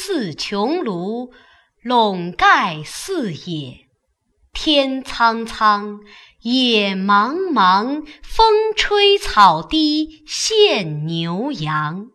似穹庐，笼盖四野。天苍苍，野茫茫，风吹草低见牛羊。